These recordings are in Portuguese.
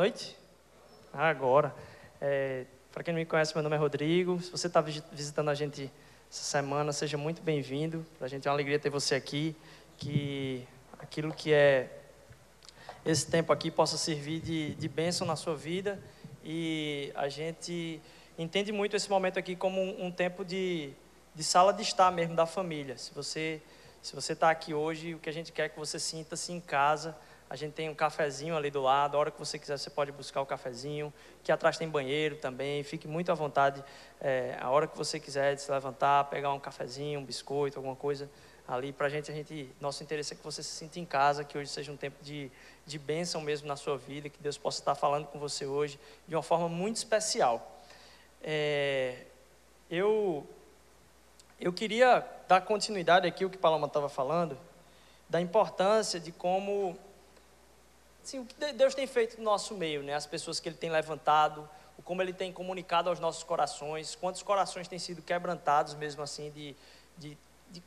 noite. Agora. É... Para quem não me conhece, meu nome é Rodrigo. Se você está visitando a gente essa semana, seja muito bem-vindo. Para a gente é uma alegria ter você aqui. Que aquilo que é esse tempo aqui possa servir de, de bênção na sua vida. E a gente entende muito esse momento aqui como um, um tempo de, de sala de estar mesmo da família. Se você se você está aqui hoje, o que a gente quer é que você sinta-se em casa a gente tem um cafezinho ali do lado, a hora que você quiser você pode buscar o cafezinho. Que atrás tem banheiro também, fique muito à vontade. É, a hora que você quiser de se levantar, pegar um cafezinho, um biscoito, alguma coisa ali. Para a gente, a gente, nosso interesse é que você se sinta em casa, que hoje seja um tempo de, de bênção mesmo na sua vida, que Deus possa estar falando com você hoje de uma forma muito especial. É, eu, eu queria dar continuidade aqui ao que Paloma estava falando, da importância de como Sim, o que Deus tem feito no nosso meio, né? As pessoas que Ele tem levantado, como Ele tem comunicado aos nossos corações, quantos corações têm sido quebrantados mesmo assim, de, de, de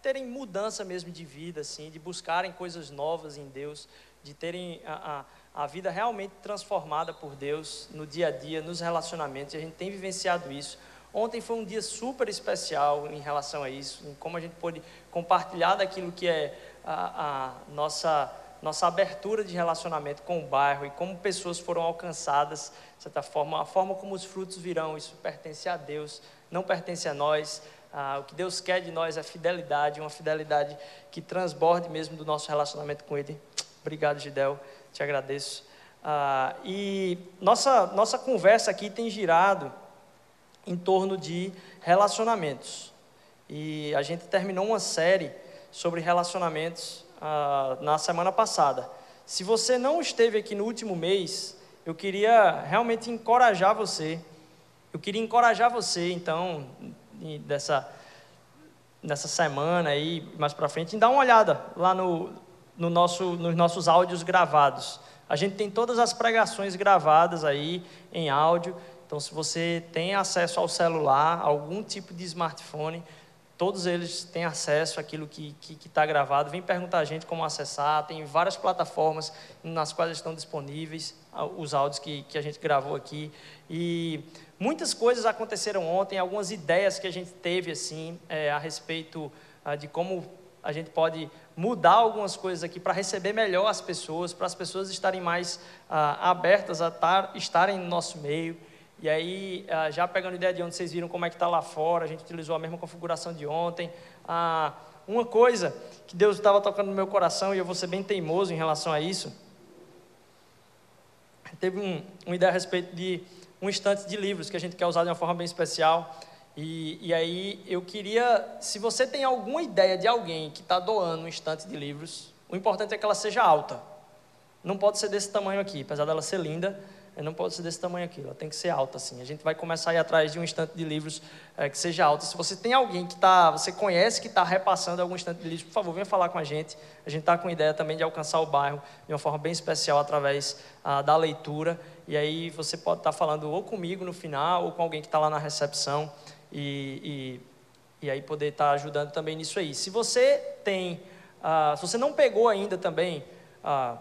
terem mudança mesmo de vida, assim, de buscarem coisas novas em Deus, de terem a, a, a vida realmente transformada por Deus no dia a dia, nos relacionamentos, e a gente tem vivenciado isso. Ontem foi um dia super especial em relação a isso, em como a gente pôde compartilhar daquilo que é a, a nossa nossa abertura de relacionamento com o bairro e como pessoas foram alcançadas, de certa forma, a forma como os frutos virão, isso pertence a Deus, não pertence a nós. Ah, o que Deus quer de nós é fidelidade, uma fidelidade que transborde mesmo do nosso relacionamento com Ele. Obrigado, Gidel, te agradeço. Ah, e nossa, nossa conversa aqui tem girado em torno de relacionamentos. E a gente terminou uma série sobre relacionamentos ah, na semana passada. Se você não esteve aqui no último mês, eu queria realmente encorajar você. Eu queria encorajar você, então, dessa, nessa semana aí, mais para frente, em dar uma olhada lá no, no nosso, nos nossos áudios gravados. A gente tem todas as pregações gravadas aí em áudio. Então, se você tem acesso ao celular, algum tipo de smartphone, Todos eles têm acesso àquilo que está tá gravado. Vem perguntar a gente como acessar. Tem várias plataformas nas quais estão disponíveis os áudios que, que a gente gravou aqui. E muitas coisas aconteceram ontem, algumas ideias que a gente teve assim é, a respeito ah, de como a gente pode mudar algumas coisas aqui para receber melhor as pessoas, para as pessoas estarem mais ah, abertas a tar, estarem no nosso meio. E aí, ah, já pegando ideia de onde vocês viram como é que está lá fora, a gente utilizou a mesma configuração de ontem. Ah, uma coisa que Deus estava tocando no meu coração, e eu vou ser bem teimoso em relação a isso, teve um, uma ideia a respeito de um estante de livros que a gente quer usar de uma forma bem especial. E, e aí eu queria, se você tem alguma ideia de alguém que está doando um estante de livros, o importante é que ela seja alta. Não pode ser desse tamanho aqui, apesar dela ser linda, não pode ser desse tamanho aqui, ela tem que ser alta assim. A gente vai começar a ir atrás de um estante de livros é, que seja alto. Se você tem alguém que está, você conhece que está repassando algum estante de livros, por favor, venha falar com a gente. A gente está com ideia também de alcançar o bairro de uma forma bem especial através ah, da leitura. E aí você pode estar tá falando ou comigo no final ou com alguém que está lá na recepção e, e, e aí poder estar tá ajudando também nisso aí. Se você tem, ah, se você não pegou ainda também ah,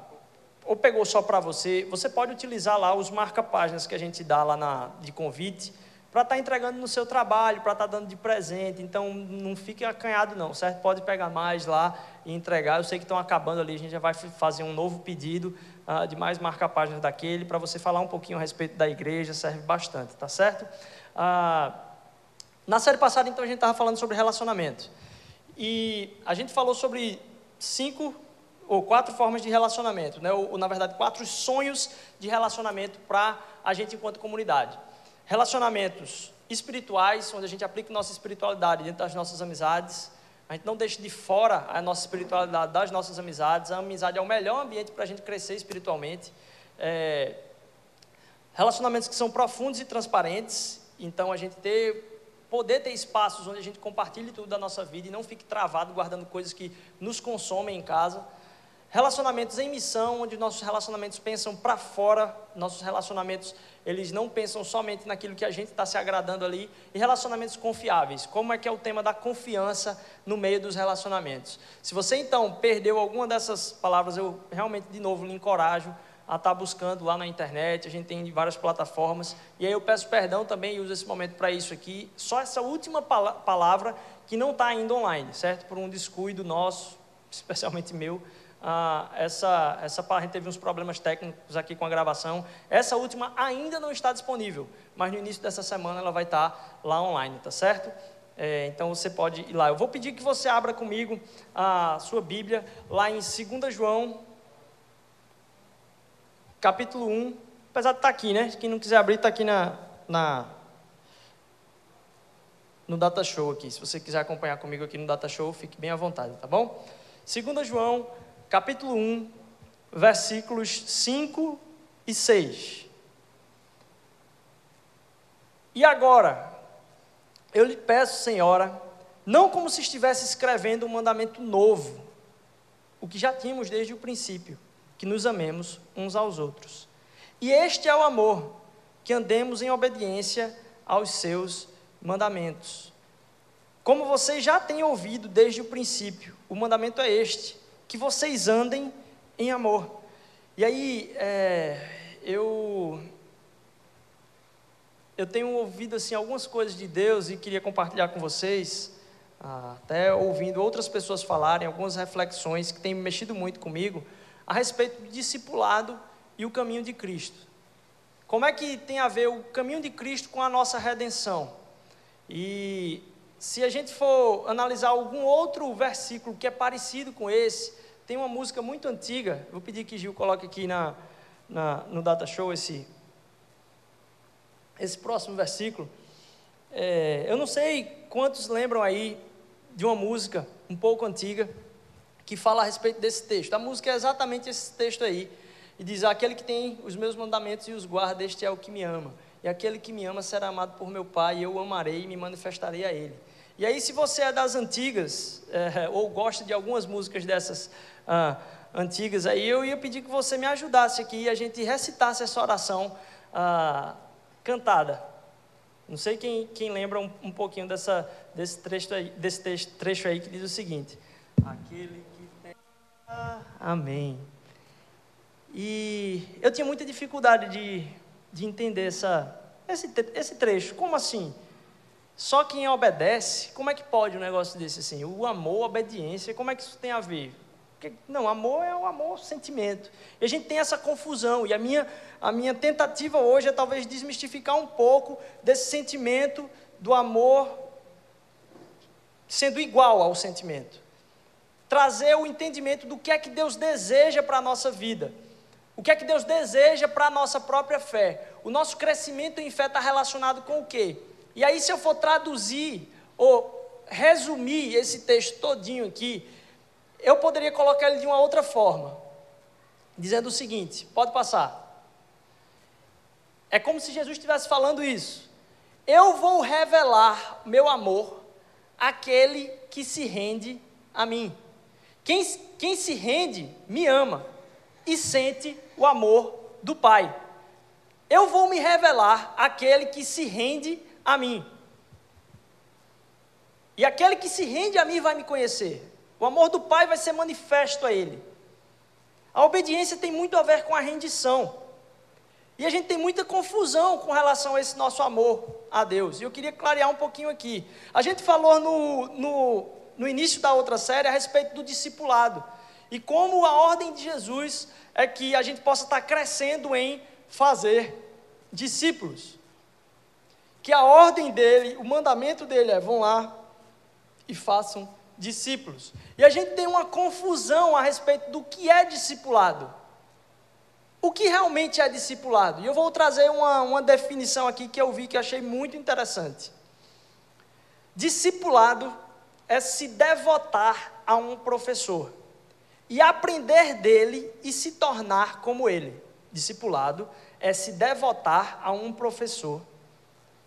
ou pegou só para você, você pode utilizar lá os marca-páginas que a gente dá lá na, de convite para estar tá entregando no seu trabalho, para estar tá dando de presente. Então, não fique acanhado não, certo? Pode pegar mais lá e entregar. Eu sei que estão acabando ali, a gente já vai fazer um novo pedido uh, de mais marca-páginas daquele, para você falar um pouquinho a respeito da igreja, serve bastante, tá certo? Uh, na série passada, então, a gente estava falando sobre relacionamento. E a gente falou sobre cinco ou quatro formas de relacionamento, né? ou, ou na verdade quatro sonhos de relacionamento para a gente enquanto comunidade. Relacionamentos espirituais, onde a gente aplica nossa espiritualidade dentro das nossas amizades. A gente não deixa de fora a nossa espiritualidade das nossas amizades. A amizade é o melhor ambiente para a gente crescer espiritualmente. É... Relacionamentos que são profundos e transparentes. Então a gente ter poder ter espaços onde a gente compartilhe tudo da nossa vida e não fique travado guardando coisas que nos consomem em casa Relacionamentos em missão, onde nossos relacionamentos pensam para fora, nossos relacionamentos eles não pensam somente naquilo que a gente está se agradando ali, e relacionamentos confiáveis. Como é que é o tema da confiança no meio dos relacionamentos? Se você então perdeu alguma dessas palavras, eu realmente de novo lhe encorajo a estar tá buscando lá na internet, a gente tem várias plataformas, e aí eu peço perdão também e uso esse momento para isso aqui, só essa última palavra que não está ainda online, certo? Por um descuido nosso, especialmente meu, ah, essa, essa gente teve uns problemas técnicos aqui com a gravação. Essa última ainda não está disponível, mas no início dessa semana ela vai estar lá online, tá certo? É, então você pode ir lá. Eu vou pedir que você abra comigo a sua Bíblia lá em 2 João, capítulo 1. Apesar de estar aqui, né? Quem não quiser abrir, está aqui na, na, no Data Show aqui. Se você quiser acompanhar comigo aqui no Data Show, fique bem à vontade, tá bom? 2 João, capítulo 1, versículos 5 e 6. E agora, eu lhe peço, Senhora, não como se estivesse escrevendo um mandamento novo, o que já tínhamos desde o princípio, que nos amemos uns aos outros. E este é o amor, que andemos em obediência aos seus mandamentos. Como vocês já têm ouvido desde o princípio, o mandamento é este: que vocês andem em amor. E aí, é, eu eu tenho ouvido assim algumas coisas de Deus e queria compartilhar com vocês, ah, até ouvindo outras pessoas falarem algumas reflexões que têm mexido muito comigo a respeito do discipulado e o caminho de Cristo. Como é que tem a ver o caminho de Cristo com a nossa redenção? E se a gente for analisar algum outro versículo que é parecido com esse, tem uma música muito antiga, vou pedir que Gil coloque aqui na, na no Data Show esse, esse próximo versículo. É, eu não sei quantos lembram aí de uma música um pouco antiga que fala a respeito desse texto. A música é exatamente esse texto aí. E diz: Aquele que tem os meus mandamentos e os guarda, este é o que me ama. E aquele que me ama será amado por meu Pai, e eu o amarei e me manifestarei a Ele. E aí, se você é das antigas, é, ou gosta de algumas músicas dessas ah, antigas, aí eu ia pedir que você me ajudasse aqui e a gente recitasse essa oração ah, cantada. Não sei quem, quem lembra um, um pouquinho dessa, desse, trecho aí, desse trecho, trecho aí que diz o seguinte: Aquele que tem. Amém. E eu tinha muita dificuldade de, de entender essa, esse, esse trecho. Como assim? Só quem obedece, como é que pode um negócio desse assim? O amor, a obediência, como é que isso tem a ver? Porque, não, amor é o amor, sentimento. E a gente tem essa confusão. E a minha, a minha tentativa hoje é talvez desmistificar um pouco desse sentimento do amor sendo igual ao sentimento. Trazer o entendimento do que é que Deus deseja para a nossa vida. O que é que Deus deseja para a nossa própria fé. O nosso crescimento em fé está relacionado com o quê? E aí, se eu for traduzir ou resumir esse texto todinho aqui, eu poderia colocar ele de uma outra forma, dizendo o seguinte: pode passar. É como se Jesus estivesse falando isso. Eu vou revelar meu amor àquele que se rende a mim. Quem, quem se rende, me ama e sente o amor do Pai. Eu vou me revelar àquele que se rende a mim. E aquele que se rende a mim vai me conhecer. O amor do Pai vai ser manifesto a ele. A obediência tem muito a ver com a rendição. E a gente tem muita confusão com relação a esse nosso amor a Deus. E eu queria clarear um pouquinho aqui. A gente falou no, no, no início da outra série a respeito do discipulado. E como a ordem de Jesus é que a gente possa estar crescendo em fazer discípulos que a ordem dele, o mandamento dele é: vão lá e façam discípulos. E a gente tem uma confusão a respeito do que é discipulado. O que realmente é discipulado? E eu vou trazer uma, uma definição aqui que eu vi que achei muito interessante. Discipulado é se devotar a um professor e aprender dele e se tornar como ele. Discipulado é se devotar a um professor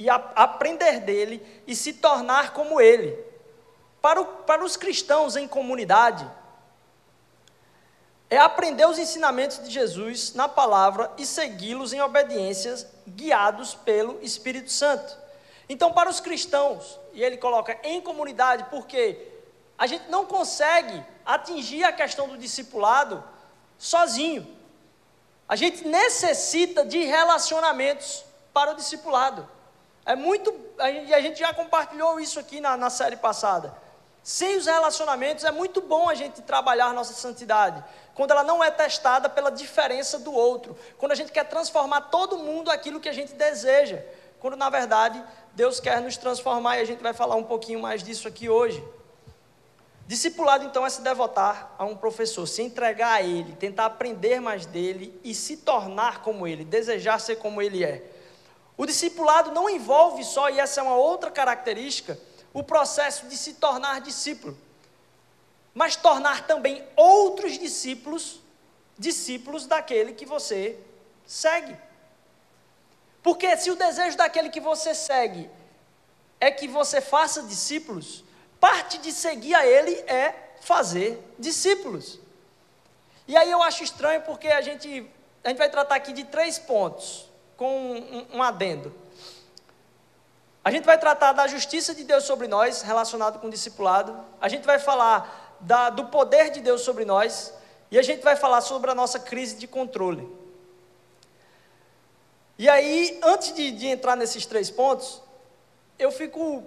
e a, aprender dele e se tornar como ele. Para, o, para os cristãos em comunidade, é aprender os ensinamentos de Jesus na palavra e segui-los em obediências, guiados pelo Espírito Santo. Então, para os cristãos, e ele coloca em comunidade, porque a gente não consegue atingir a questão do discipulado sozinho. A gente necessita de relacionamentos para o discipulado. É muito, e a gente já compartilhou isso aqui na, na série passada. Sem os relacionamentos é muito bom a gente trabalhar nossa santidade, quando ela não é testada pela diferença do outro, quando a gente quer transformar todo mundo aquilo que a gente deseja, quando na verdade Deus quer nos transformar e a gente vai falar um pouquinho mais disso aqui hoje. Discipulado então é se devotar a um professor, se entregar a ele, tentar aprender mais dele e se tornar como ele, desejar ser como ele é. O discipulado não envolve só, e essa é uma outra característica, o processo de se tornar discípulo, mas tornar também outros discípulos, discípulos daquele que você segue. Porque se o desejo daquele que você segue é que você faça discípulos, parte de seguir a ele é fazer discípulos. E aí eu acho estranho porque a gente, a gente vai tratar aqui de três pontos, com um, um adendo. A gente vai tratar da justiça de Deus sobre nós, relacionado com o discipulado. A gente vai falar da, do poder de Deus sobre nós. E a gente vai falar sobre a nossa crise de controle. E aí, antes de, de entrar nesses três pontos, eu fico,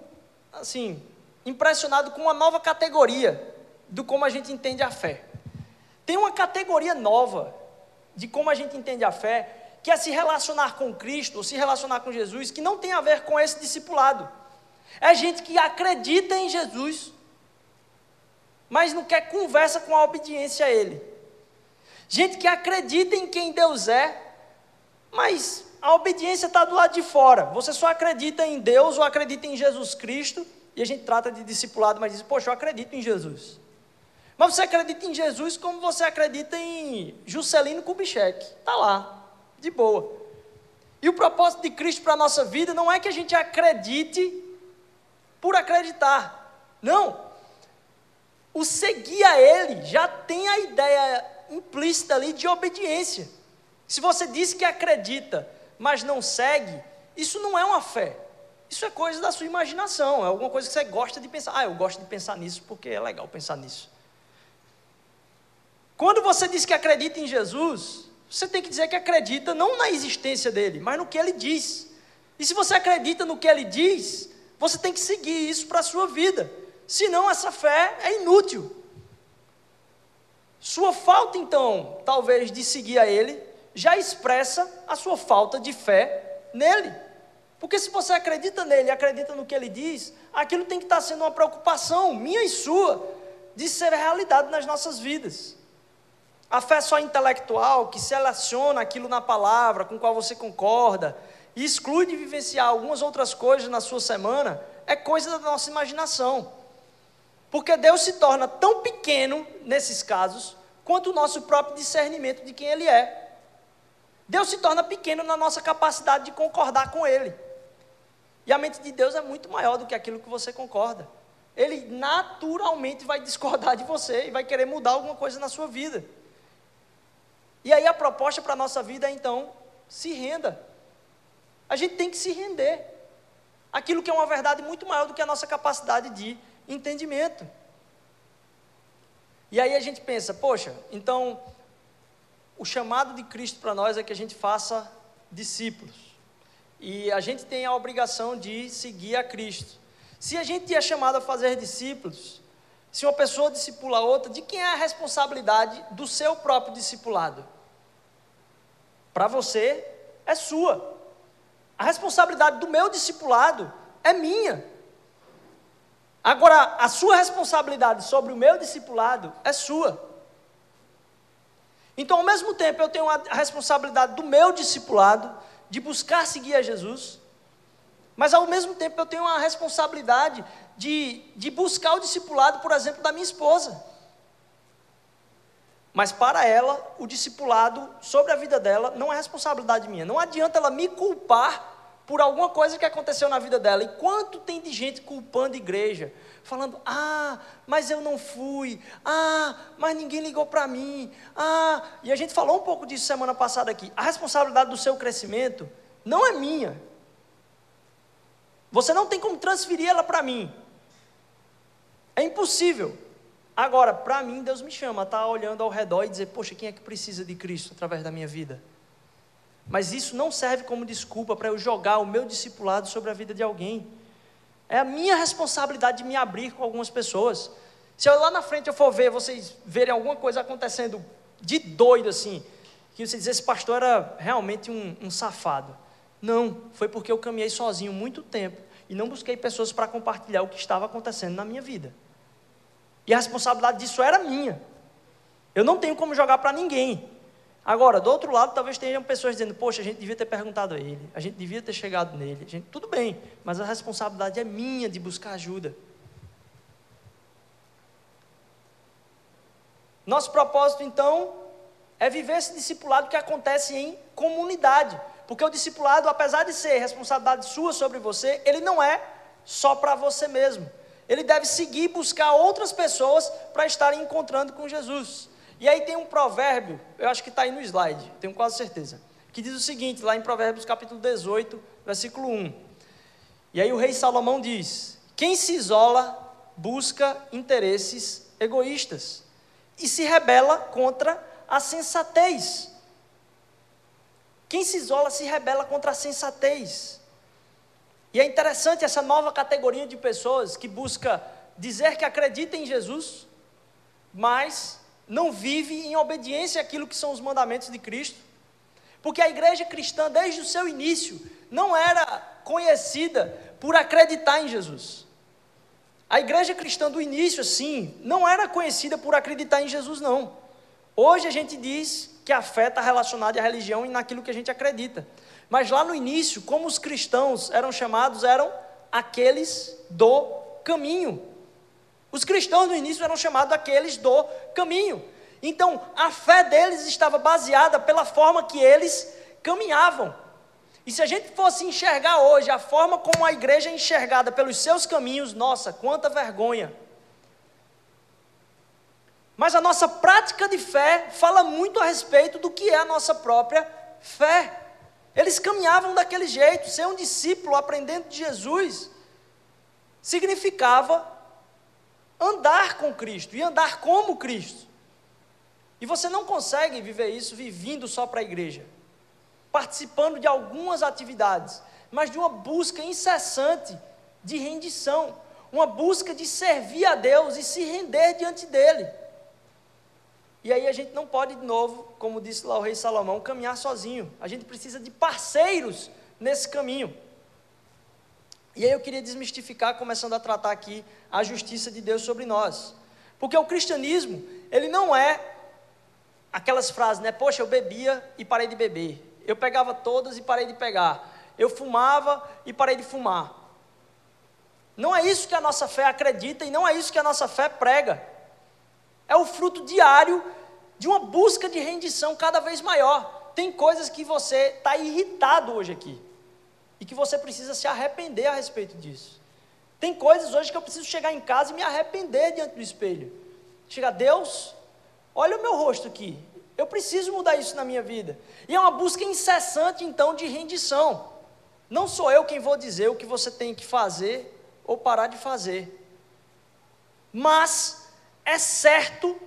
assim, impressionado com uma nova categoria do como a gente entende a fé. Tem uma categoria nova de como a gente entende a fé, que é se relacionar com Cristo, ou se relacionar com Jesus, que não tem a ver com esse discipulado. É gente que acredita em Jesus, mas não quer conversa com a obediência a Ele. Gente que acredita em quem Deus é, mas a obediência está do lado de fora. Você só acredita em Deus ou acredita em Jesus Cristo, e a gente trata de discipulado, mas diz, poxa, eu acredito em Jesus. Mas você acredita em Jesus como você acredita em Juscelino Kubitschek. Está lá de boa. E o propósito de Cristo para a nossa vida não é que a gente acredite por acreditar. Não. O seguir a Ele já tem a ideia implícita ali de obediência. Se você diz que acredita, mas não segue, isso não é uma fé. Isso é coisa da sua imaginação, é alguma coisa que você gosta de pensar. Ah, eu gosto de pensar nisso porque é legal pensar nisso. Quando você diz que acredita em Jesus, você tem que dizer que acredita não na existência dele, mas no que ele diz. E se você acredita no que ele diz, você tem que seguir isso para a sua vida. Senão essa fé é inútil. Sua falta, então, talvez, de seguir a ele, já expressa a sua falta de fé nele. Porque se você acredita nele, acredita no que ele diz, aquilo tem que estar sendo uma preocupação minha e sua de ser realidade nas nossas vidas. A fé só intelectual, que seleciona aquilo na palavra com qual você concorda e exclui de vivenciar algumas outras coisas na sua semana, é coisa da nossa imaginação. Porque Deus se torna tão pequeno, nesses casos, quanto o nosso próprio discernimento de quem Ele é. Deus se torna pequeno na nossa capacidade de concordar com Ele. E a mente de Deus é muito maior do que aquilo que você concorda. Ele naturalmente vai discordar de você e vai querer mudar alguma coisa na sua vida. E aí a proposta para a nossa vida é então, se renda. A gente tem que se render. Aquilo que é uma verdade muito maior do que a nossa capacidade de entendimento. E aí a gente pensa, poxa, então o chamado de Cristo para nós é que a gente faça discípulos. E a gente tem a obrigação de seguir a Cristo. Se a gente é chamado a fazer discípulos, se uma pessoa discipula outra, de quem é a responsabilidade do seu próprio discipulado? Para você é sua. A responsabilidade do meu discipulado é minha. Agora, a sua responsabilidade sobre o meu discipulado é sua. Então, ao mesmo tempo, eu tenho a responsabilidade do meu discipulado de buscar seguir a Jesus, mas ao mesmo tempo eu tenho a responsabilidade de, de buscar o discipulado, por exemplo, da minha esposa. Mas para ela, o discipulado sobre a vida dela não é responsabilidade minha. Não adianta ela me culpar por alguma coisa que aconteceu na vida dela. E quanto tem de gente culpando a igreja, falando: "Ah, mas eu não fui. Ah, mas ninguém ligou para mim. Ah", e a gente falou um pouco disso semana passada aqui. A responsabilidade do seu crescimento não é minha. Você não tem como transferir ela para mim. É impossível. Agora, para mim, Deus me chama a estar tá olhando ao redor e dizer: Poxa, quem é que precisa de Cristo através da minha vida? Mas isso não serve como desculpa para eu jogar o meu discipulado sobre a vida de alguém. É a minha responsabilidade de me abrir com algumas pessoas. Se eu lá na frente eu for ver, vocês verem alguma coisa acontecendo de doido assim, que você diz, esse pastor era realmente um, um safado. Não, foi porque eu caminhei sozinho muito tempo e não busquei pessoas para compartilhar o que estava acontecendo na minha vida. E a responsabilidade disso era minha. Eu não tenho como jogar para ninguém. Agora, do outro lado, talvez tenham pessoas dizendo: Poxa, a gente devia ter perguntado a ele, a gente devia ter chegado nele. Gente, tudo bem, mas a responsabilidade é minha de buscar ajuda. Nosso propósito, então, é viver esse discipulado que acontece em comunidade. Porque o discipulado, apesar de ser responsabilidade sua sobre você, ele não é só para você mesmo. Ele deve seguir buscar outras pessoas para estarem encontrando com Jesus. E aí tem um provérbio, eu acho que está aí no slide, tenho quase certeza, que diz o seguinte, lá em Provérbios capítulo 18, versículo 1. E aí o rei Salomão diz: Quem se isola busca interesses egoístas e se rebela contra a sensatez. Quem se isola se rebela contra a sensatez. E é interessante essa nova categoria de pessoas que busca dizer que acredita em Jesus, mas não vive em obediência àquilo que são os mandamentos de Cristo. Porque a igreja cristã, desde o seu início, não era conhecida por acreditar em Jesus. A igreja cristã do início, assim, não era conhecida por acreditar em Jesus, não. Hoje a gente diz que a fé está relacionada à religião e naquilo que a gente acredita. Mas lá no início, como os cristãos eram chamados, eram aqueles do caminho. Os cristãos no início eram chamados aqueles do caminho. Então, a fé deles estava baseada pela forma que eles caminhavam. E se a gente fosse enxergar hoje a forma como a igreja é enxergada pelos seus caminhos, nossa, quanta vergonha. Mas a nossa prática de fé fala muito a respeito do que é a nossa própria fé. Eles caminhavam daquele jeito, ser um discípulo aprendendo de Jesus significava andar com Cristo e andar como Cristo. E você não consegue viver isso vivendo só para a igreja, participando de algumas atividades, mas de uma busca incessante de rendição, uma busca de servir a Deus e se render diante dEle. E aí a gente não pode, de novo, como disse lá o rei Salomão, caminhar sozinho. A gente precisa de parceiros nesse caminho. E aí eu queria desmistificar, começando a tratar aqui a justiça de Deus sobre nós. Porque o cristianismo, ele não é aquelas frases, né? Poxa, eu bebia e parei de beber. Eu pegava todas e parei de pegar. Eu fumava e parei de fumar. Não é isso que a nossa fé acredita e não é isso que a nossa fé prega. É o fruto diário de uma busca de rendição cada vez maior. Tem coisas que você está irritado hoje aqui. E que você precisa se arrepender a respeito disso. Tem coisas hoje que eu preciso chegar em casa e me arrepender diante do espelho. Chegar, Deus, olha o meu rosto aqui. Eu preciso mudar isso na minha vida. E é uma busca incessante, então, de rendição. Não sou eu quem vou dizer o que você tem que fazer ou parar de fazer. Mas é certo,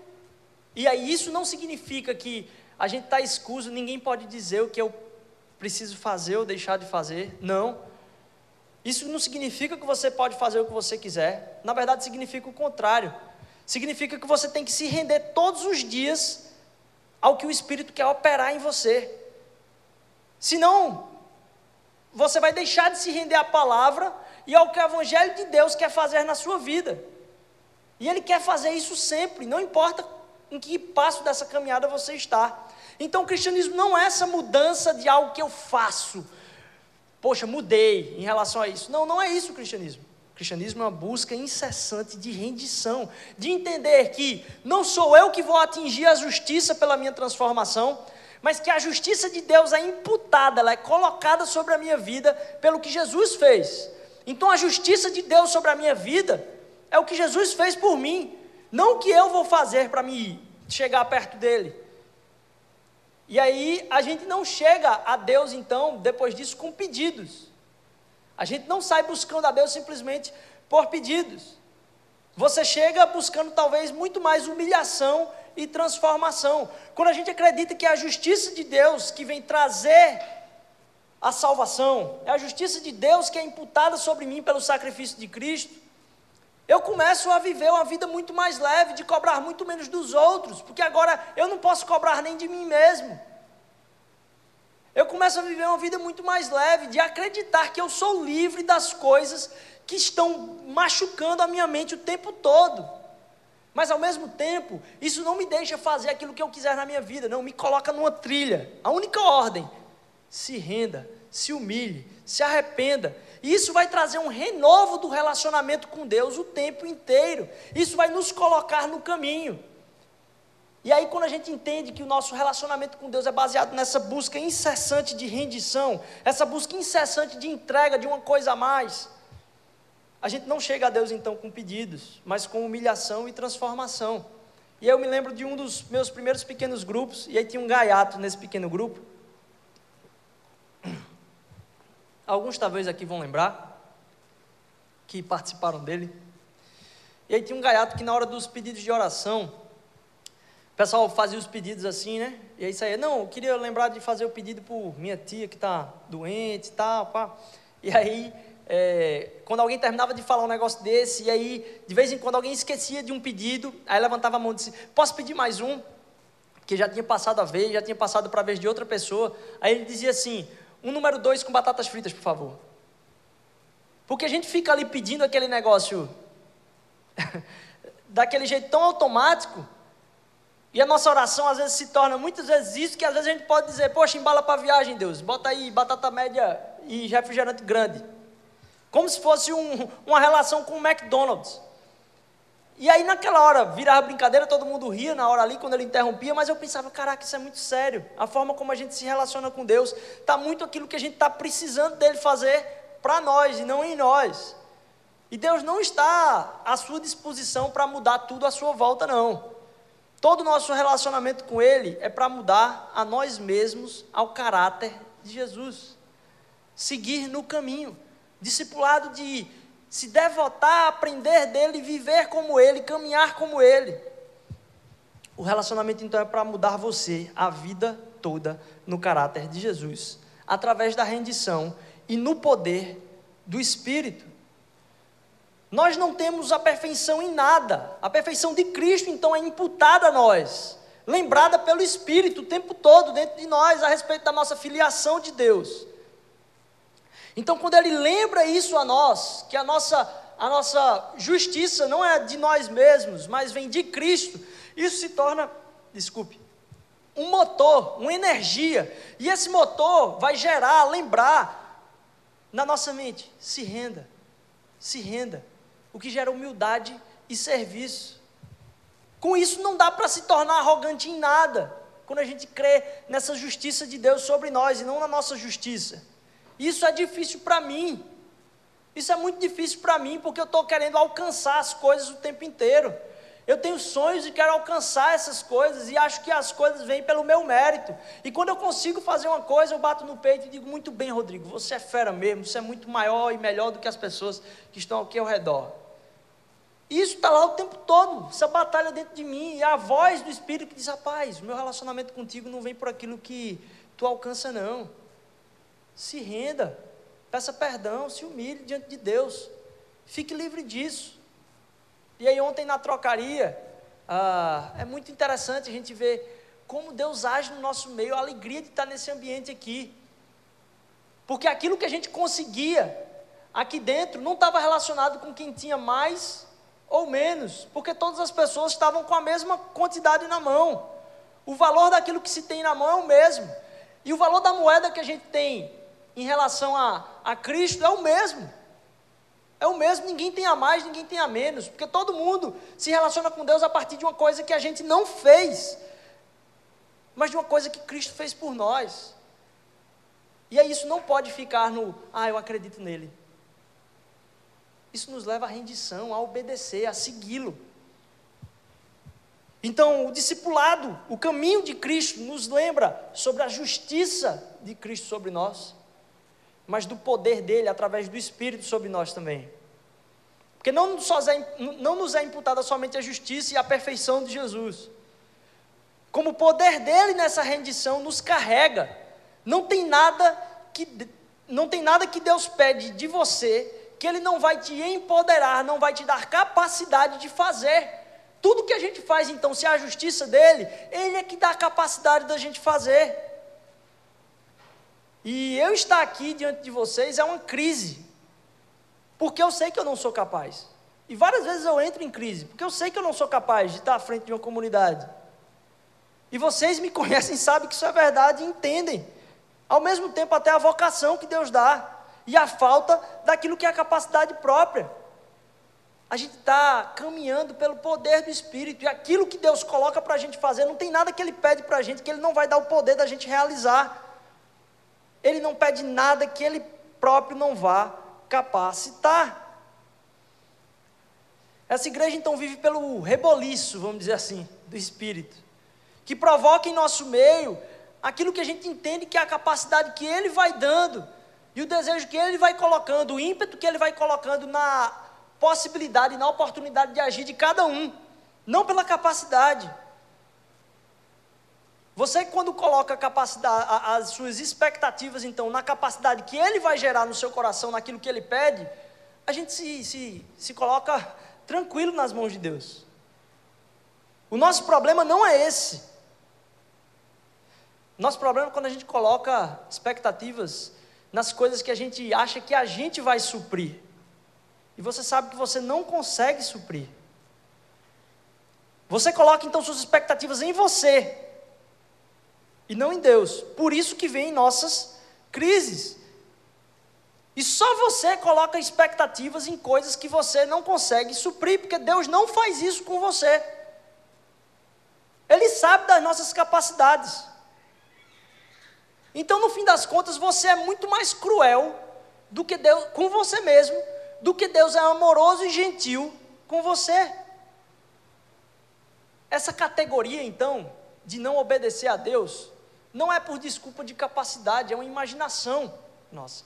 e aí isso não significa que a gente está escuso, ninguém pode dizer o que eu preciso fazer ou deixar de fazer, não. Isso não significa que você pode fazer o que você quiser, na verdade significa o contrário. Significa que você tem que se render todos os dias ao que o Espírito quer operar em você. Senão, você vai deixar de se render à palavra e ao que o Evangelho de Deus quer fazer na sua vida. E Ele quer fazer isso sempre, não importa em que passo dessa caminhada você está. Então, o cristianismo não é essa mudança de algo que eu faço. Poxa, mudei em relação a isso. Não, não é isso o cristianismo. O cristianismo é uma busca incessante de rendição, de entender que não sou eu que vou atingir a justiça pela minha transformação, mas que a justiça de Deus é imputada, ela é colocada sobre a minha vida pelo que Jesus fez. Então a justiça de Deus sobre a minha vida é o que Jesus fez por mim, não o que eu vou fazer para me chegar perto dele. E aí a gente não chega a Deus então, depois disso, com pedidos. A gente não sai buscando a Deus simplesmente por pedidos. Você chega buscando talvez muito mais humilhação e transformação. Quando a gente acredita que é a justiça de Deus que vem trazer a salvação, é a justiça de Deus que é imputada sobre mim pelo sacrifício de Cristo, eu começo a viver uma vida muito mais leve, de cobrar muito menos dos outros, porque agora eu não posso cobrar nem de mim mesmo. Eu começo a viver uma vida muito mais leve, de acreditar que eu sou livre das coisas que estão machucando a minha mente o tempo todo. Mas ao mesmo tempo, isso não me deixa fazer aquilo que eu quiser na minha vida, não, me coloca numa trilha. A única ordem: se renda, se humilhe, se arrependa. Isso vai trazer um renovo do relacionamento com Deus o tempo inteiro. Isso vai nos colocar no caminho. E aí, quando a gente entende que o nosso relacionamento com Deus é baseado nessa busca incessante de rendição, essa busca incessante de entrega de uma coisa a mais, a gente não chega a Deus então com pedidos, mas com humilhação e transformação. E eu me lembro de um dos meus primeiros pequenos grupos, e aí tinha um gaiato nesse pequeno grupo. Alguns talvez aqui vão lembrar que participaram dele. E aí tinha um gaiato que na hora dos pedidos de oração, o pessoal fazia os pedidos assim, né? E aí saía, não, eu queria lembrar de fazer o pedido por minha tia que está doente e tal, pá. E aí é, quando alguém terminava de falar um negócio desse, e aí, de vez em quando, alguém esquecia de um pedido, aí levantava a mão e disse: Posso pedir mais um? Que já tinha passado a vez, já tinha passado para a vez de outra pessoa. Aí ele dizia assim: Um número dois com batatas fritas, por favor. Porque a gente fica ali pedindo aquele negócio daquele jeito tão automático, e a nossa oração às vezes se torna muitas vezes isso, que às vezes a gente pode dizer: Poxa, embala para viagem, Deus, bota aí batata média e refrigerante grande. Como se fosse um, uma relação com o McDonald's. E aí naquela hora virava brincadeira, todo mundo ria na hora ali quando ele interrompia, mas eu pensava, caraca, isso é muito sério. A forma como a gente se relaciona com Deus está muito aquilo que a gente está precisando dele fazer para nós e não em nós. E Deus não está à sua disposição para mudar tudo à sua volta, não. Todo o nosso relacionamento com Ele é para mudar a nós mesmos ao caráter de Jesus. Seguir no caminho discipulado de se devotar, aprender dele, viver como ele, caminhar como ele. O relacionamento então é para mudar você a vida toda no caráter de Jesus, através da rendição e no poder do Espírito. Nós não temos a perfeição em nada, a perfeição de Cristo então é imputada a nós, lembrada pelo Espírito o tempo todo dentro de nós a respeito da nossa filiação de Deus. Então, quando ele lembra isso a nós, que a nossa, a nossa justiça não é de nós mesmos, mas vem de Cristo, isso se torna, desculpe, um motor, uma energia, e esse motor vai gerar, lembrar na nossa mente: se renda, se renda, o que gera humildade e serviço. Com isso, não dá para se tornar arrogante em nada, quando a gente crê nessa justiça de Deus sobre nós e não na nossa justiça. Isso é difícil para mim. Isso é muito difícil para mim, porque eu estou querendo alcançar as coisas o tempo inteiro. Eu tenho sonhos e quero alcançar essas coisas, e acho que as coisas vêm pelo meu mérito. E quando eu consigo fazer uma coisa, eu bato no peito e digo: Muito bem, Rodrigo, você é fera mesmo, você é muito maior e melhor do que as pessoas que estão aqui ao redor. Isso está lá o tempo todo, essa batalha dentro de mim, e a voz do Espírito que diz: Rapaz, meu relacionamento contigo não vem por aquilo que tu alcança, não se renda, peça perdão, se humilhe diante de Deus, fique livre disso. E aí, ontem na trocaria, ah, é muito interessante a gente ver como Deus age no nosso meio, a alegria de estar nesse ambiente aqui. Porque aquilo que a gente conseguia aqui dentro não estava relacionado com quem tinha mais ou menos, porque todas as pessoas estavam com a mesma quantidade na mão. O valor daquilo que se tem na mão é o mesmo. E o valor da moeda que a gente tem em relação a, a Cristo é o mesmo. É o mesmo, ninguém tem a mais, ninguém tem a menos, porque todo mundo se relaciona com Deus a partir de uma coisa que a gente não fez. mas de uma coisa que Cristo fez por nós. E aí isso não pode ficar no, ah, eu acredito nele. Isso nos leva à rendição, a obedecer, a segui-lo. Então, o discipulado, o caminho de Cristo, nos lembra sobre a justiça de Cristo sobre nós, mas do poder dele através do Espírito sobre nós também. Porque não, é, não nos é imputada somente a justiça e a perfeição de Jesus, como o poder dele nessa rendição nos carrega. Não tem nada que não tem nada que Deus pede de você que ele não vai te empoderar, não vai te dar capacidade de fazer. Tudo que a gente faz, então, se é a justiça dele, ele é que dá a capacidade da gente fazer. E eu estar aqui diante de vocês é uma crise, porque eu sei que eu não sou capaz. E várias vezes eu entro em crise, porque eu sei que eu não sou capaz de estar à frente de uma comunidade. E vocês me conhecem, sabem que isso é verdade e entendem. Ao mesmo tempo, até a vocação que Deus dá e a falta daquilo que é a capacidade própria. A gente está caminhando pelo poder do Espírito, e aquilo que Deus coloca para a gente fazer, não tem nada que Ele pede para a gente que Ele não vai dar o poder da gente realizar. Ele não pede nada que Ele próprio não vá capacitar. Essa igreja então vive pelo reboliço, vamos dizer assim, do Espírito, que provoca em nosso meio aquilo que a gente entende que é a capacidade que Ele vai dando, e o desejo que Ele vai colocando, o ímpeto que Ele vai colocando na possibilidade, na oportunidade de agir de cada um, não pela capacidade. Você, quando coloca a as suas expectativas, então, na capacidade que ele vai gerar no seu coração, naquilo que ele pede, a gente se, se, se coloca tranquilo nas mãos de Deus. O nosso problema não é esse. Nosso problema é quando a gente coloca expectativas nas coisas que a gente acha que a gente vai suprir e você sabe que você não consegue suprir. Você coloca então suas expectativas em você e não em Deus. Por isso que vem nossas crises. E só você coloca expectativas em coisas que você não consegue suprir, porque Deus não faz isso com você. Ele sabe das nossas capacidades. Então, no fim das contas, você é muito mais cruel do que Deus com você mesmo do que Deus é amoroso e gentil com você. Essa categoria, então, de não obedecer a Deus, não é por desculpa de capacidade, é uma imaginação nossa.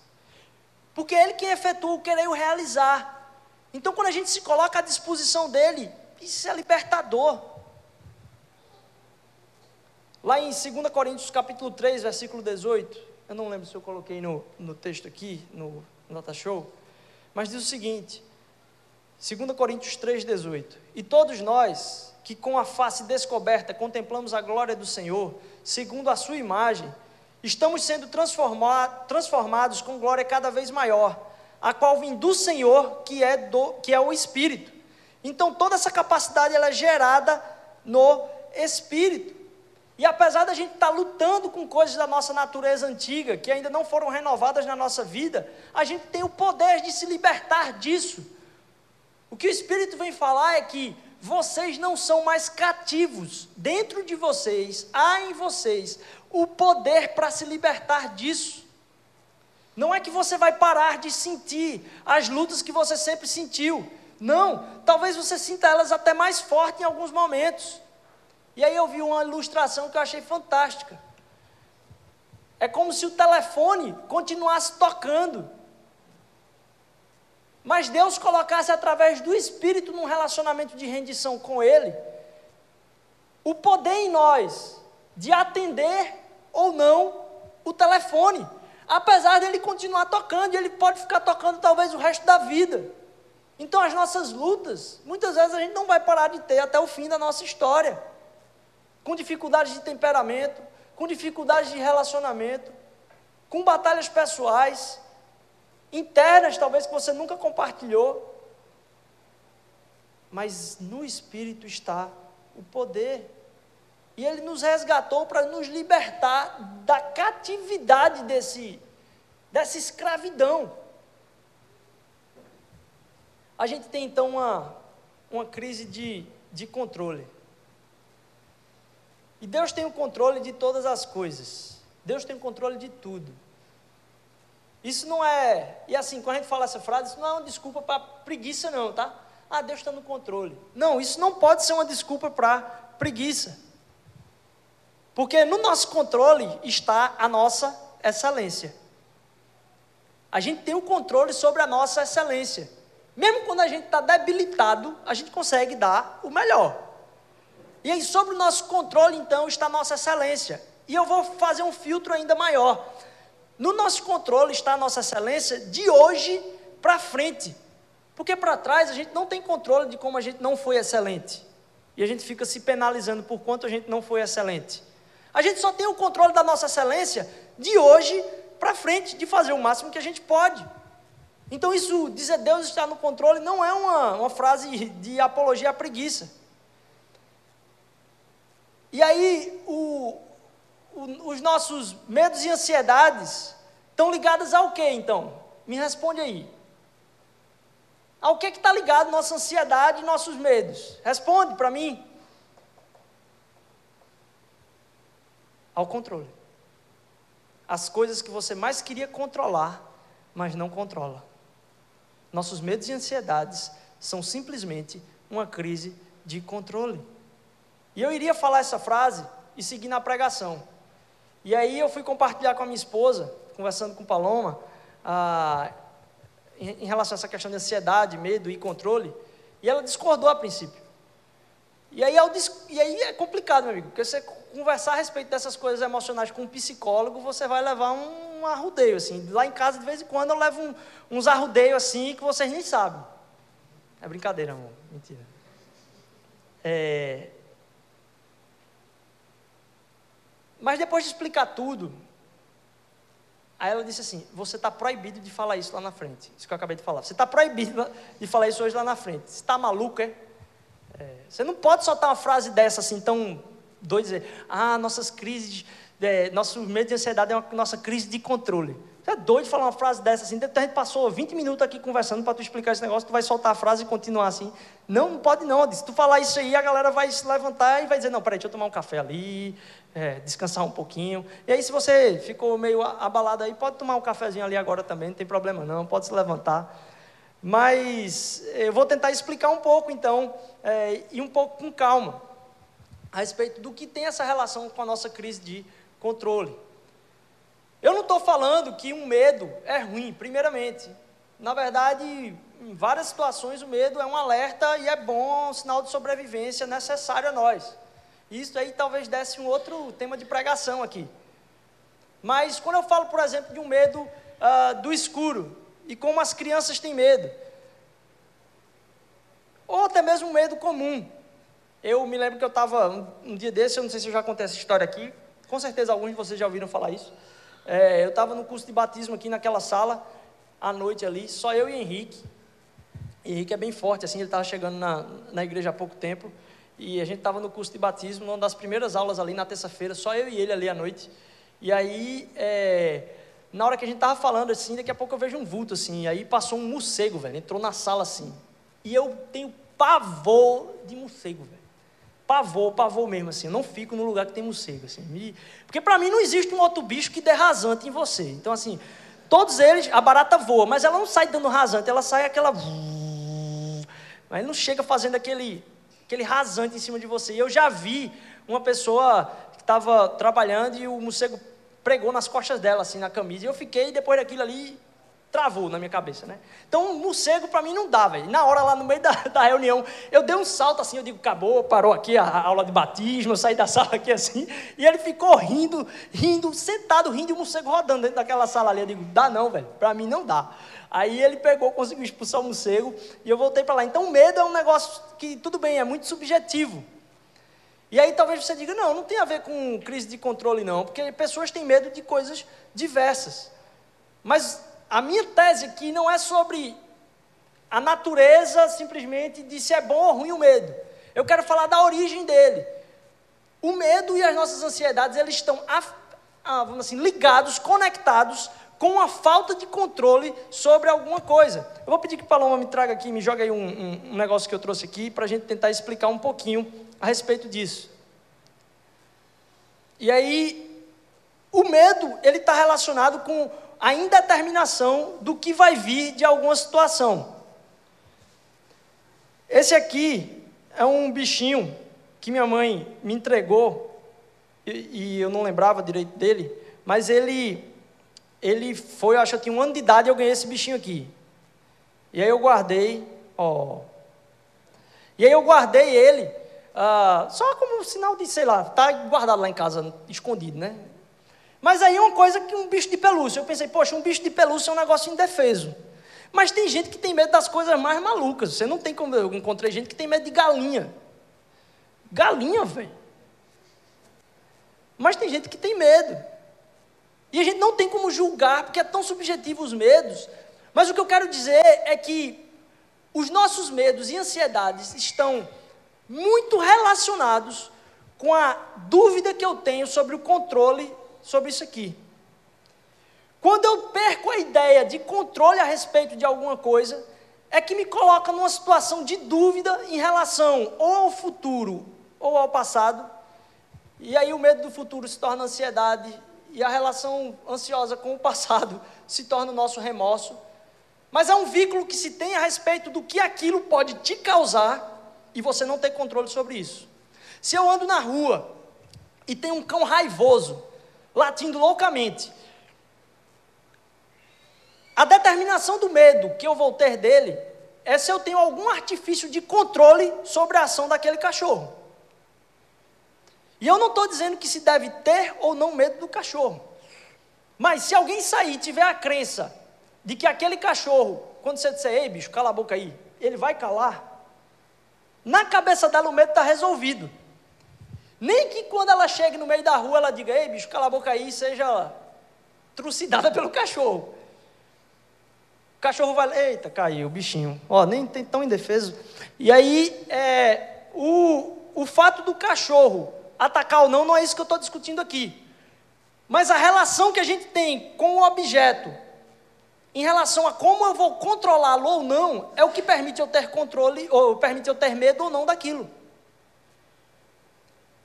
Porque é Ele quem efetua o querer o realizar. Então, quando a gente se coloca à disposição dEle, isso é libertador. Lá em 2 Coríntios capítulo 3, versículo 18, eu não lembro se eu coloquei no, no texto aqui, no Nota Show, mas diz o seguinte, 2 Coríntios 3,18: E todos nós, que com a face descoberta contemplamos a glória do Senhor, segundo a Sua imagem, estamos sendo transformados com glória cada vez maior, a qual vem do Senhor, que é, do, que é o Espírito. Então, toda essa capacidade ela é gerada no Espírito. E apesar da gente estar tá lutando com coisas da nossa natureza antiga, que ainda não foram renovadas na nossa vida, a gente tem o poder de se libertar disso. O que o Espírito vem falar é que vocês não são mais cativos, dentro de vocês, há em vocês o poder para se libertar disso. Não é que você vai parar de sentir as lutas que você sempre sentiu. Não, talvez você sinta elas até mais forte em alguns momentos. E aí eu vi uma ilustração que eu achei fantástica. É como se o telefone continuasse tocando. Mas Deus colocasse através do Espírito num relacionamento de rendição com Ele, o poder em nós de atender ou não o telefone. Apesar dele continuar tocando, ele pode ficar tocando talvez o resto da vida. Então as nossas lutas, muitas vezes a gente não vai parar de ter até o fim da nossa história com dificuldades de temperamento, com dificuldades de relacionamento, com batalhas pessoais, internas talvez que você nunca compartilhou. Mas no Espírito está o poder. E Ele nos resgatou para nos libertar da catividade desse, dessa escravidão. A gente tem então uma, uma crise de, de controle. E Deus tem o controle de todas as coisas. Deus tem o controle de tudo. Isso não é. E assim, quando a gente fala essa frase, isso não é uma desculpa para preguiça, não, tá? Ah, Deus está no controle. Não, isso não pode ser uma desculpa para preguiça. Porque no nosso controle está a nossa excelência. A gente tem o controle sobre a nossa excelência. Mesmo quando a gente está debilitado, a gente consegue dar o melhor. E aí, sobre o nosso controle, então, está a nossa excelência. E eu vou fazer um filtro ainda maior. No nosso controle está a nossa excelência de hoje para frente. Porque para trás a gente não tem controle de como a gente não foi excelente. E a gente fica se penalizando por quanto a gente não foi excelente. A gente só tem o controle da nossa excelência de hoje para frente, de fazer o máximo que a gente pode. Então, isso, dizer Deus está no controle, não é uma, uma frase de apologia à preguiça. E aí, o, os nossos medos e ansiedades estão ligados ao que então? Me responde aí. Ao que está ligado nossa ansiedade e nossos medos? Responde para mim. Ao controle. As coisas que você mais queria controlar, mas não controla. Nossos medos e ansiedades são simplesmente uma crise de controle. E eu iria falar essa frase e seguir na pregação. E aí eu fui compartilhar com a minha esposa, conversando com Paloma, ah, em, relação a essa questão de ansiedade, medo e controle, e ela discordou a princípio. E aí, e aí é complicado, meu amigo, porque você conversar a respeito dessas coisas emocionais com um psicólogo, você vai levar um, um arrudeio, assim. Lá em casa, de vez em quando, eu levo um, uns arrudeios assim que vocês nem sabem. É brincadeira, amor. Mentira. É, Mas depois de explicar tudo, aí ela disse assim: Você está proibido de falar isso lá na frente. Isso que eu acabei de falar. Você está proibido de falar isso hoje lá na frente. Você está maluco, é? é? Você não pode soltar uma frase dessa assim, tão doida, dizer: Ah, nossas crises, é, nosso medo de ansiedade é uma nossa crise de controle. Você é doido de falar uma frase dessa assim? A gente passou 20 minutos aqui conversando para tu explicar esse negócio, tu vai soltar a frase e continuar assim. Não, não pode não. Se tu falar isso aí, a galera vai se levantar e vai dizer, não, peraí, deixa eu tomar um café ali, é, descansar um pouquinho. E aí, se você ficou meio abalado aí, pode tomar um cafezinho ali agora também, não tem problema não, pode se levantar. Mas eu vou tentar explicar um pouco, então, é, e um pouco com calma, a respeito do que tem essa relação com a nossa crise de controle. Eu não estou falando que um medo é ruim, primeiramente. Na verdade, em várias situações, o medo é um alerta e é bom, um sinal de sobrevivência necessário a nós. Isso aí talvez desse um outro tema de pregação aqui. Mas quando eu falo, por exemplo, de um medo uh, do escuro, e como as crianças têm medo, ou até mesmo um medo comum. Eu me lembro que eu estava, um, um, dia desse, eu não sei se eu já contei essa história aqui, com certeza alguns de vocês já ouviram falar isso. É, eu estava no curso de batismo aqui naquela sala, à noite ali, só eu e Henrique. Henrique é bem forte, assim, ele estava chegando na, na igreja há pouco tempo. E a gente estava no curso de batismo, uma das primeiras aulas ali na terça-feira, só eu e ele ali à noite. E aí, é, na hora que a gente estava falando assim, daqui a pouco eu vejo um vulto assim. Aí passou um morcego, velho, entrou na sala assim. E eu tenho pavor de morcego, velho pavor, pavor mesmo, assim. Eu não fico no lugar que tem morcego, assim. Me... Porque para mim não existe um outro bicho que dê rasante em você. Então, assim, todos eles, a barata voa, mas ela não sai dando rasante, ela sai aquela. Mas não chega fazendo aquele, aquele rasante em cima de você. E eu já vi uma pessoa que estava trabalhando e o morcego pregou nas costas dela, assim, na camisa. E eu fiquei, depois daquilo ali, travou na minha cabeça, né? Então, morcego para mim não dá, velho. Na hora lá no meio da, da, reunião, eu dei um salto assim, eu digo, acabou, parou aqui a, aula de batismo, eu saí da sala aqui assim, e ele ficou rindo, rindo, sentado, rindo, e o morcego rodando dentro daquela sala ali. Eu digo, dá não, velho, para mim não dá. Aí ele pegou, conseguiu expulsar o morcego, e eu voltei para lá. Então, medo é um negócio que, tudo bem, é muito subjetivo. E aí talvez você diga, não, não tem a ver com crise de controle não, porque pessoas têm medo de coisas diversas. Mas a minha tese aqui não é sobre a natureza simplesmente de se é bom ou ruim o medo. Eu quero falar da origem dele. O medo e as nossas ansiedades, eles estão ah, vamos assim, ligados, conectados com a falta de controle sobre alguma coisa. Eu vou pedir que Paloma me traga aqui, me jogue aí um, um, um negócio que eu trouxe aqui, para a gente tentar explicar um pouquinho a respeito disso. E aí, o medo, ele está relacionado com a indeterminação do que vai vir de alguma situação. Esse aqui é um bichinho que minha mãe me entregou, e, e eu não lembrava direito dele, mas ele, ele foi, acho que eu tinha um ano de idade eu ganhei esse bichinho aqui. E aí eu guardei, ó. E aí eu guardei ele, ah, só como sinal de, sei lá, tá guardado lá em casa, escondido, né? Mas aí é uma coisa que um bicho de pelúcia. Eu pensei, poxa, um bicho de pelúcia é um negócio indefeso. Mas tem gente que tem medo das coisas mais malucas. Você não tem como. Eu encontrei gente que tem medo de galinha. Galinha, velho. Mas tem gente que tem medo. E a gente não tem como julgar, porque é tão subjetivo os medos. Mas o que eu quero dizer é que os nossos medos e ansiedades estão muito relacionados com a dúvida que eu tenho sobre o controle sobre isso aqui. Quando eu perco a ideia de controle a respeito de alguma coisa, é que me coloca numa situação de dúvida em relação ou ao futuro ou ao passado. E aí o medo do futuro se torna ansiedade e a relação ansiosa com o passado se torna o nosso remorso. Mas é um vínculo que se tem a respeito do que aquilo pode te causar e você não ter controle sobre isso. Se eu ando na rua e tem um cão raivoso latindo loucamente, a determinação do medo que eu vou ter dele é se eu tenho algum artifício de controle sobre a ação daquele cachorro. E eu não estou dizendo que se deve ter ou não medo do cachorro. Mas se alguém sair e tiver a crença de que aquele cachorro, quando você disser, ei bicho, cala a boca aí, ele vai calar, na cabeça dela o medo está resolvido. Nem que quando ela chegue no meio da rua ela diga, ei bicho, cala a boca aí seja trucidada pelo cachorro. O cachorro vai, eita, caiu o bichinho. Ó, nem tem tão indefeso. E aí, é, o, o fato do cachorro atacar ou não, não é isso que eu estou discutindo aqui. Mas a relação que a gente tem com o objeto, em relação a como eu vou controlá-lo ou não, é o que permite eu ter controle, ou permite eu ter medo ou não daquilo.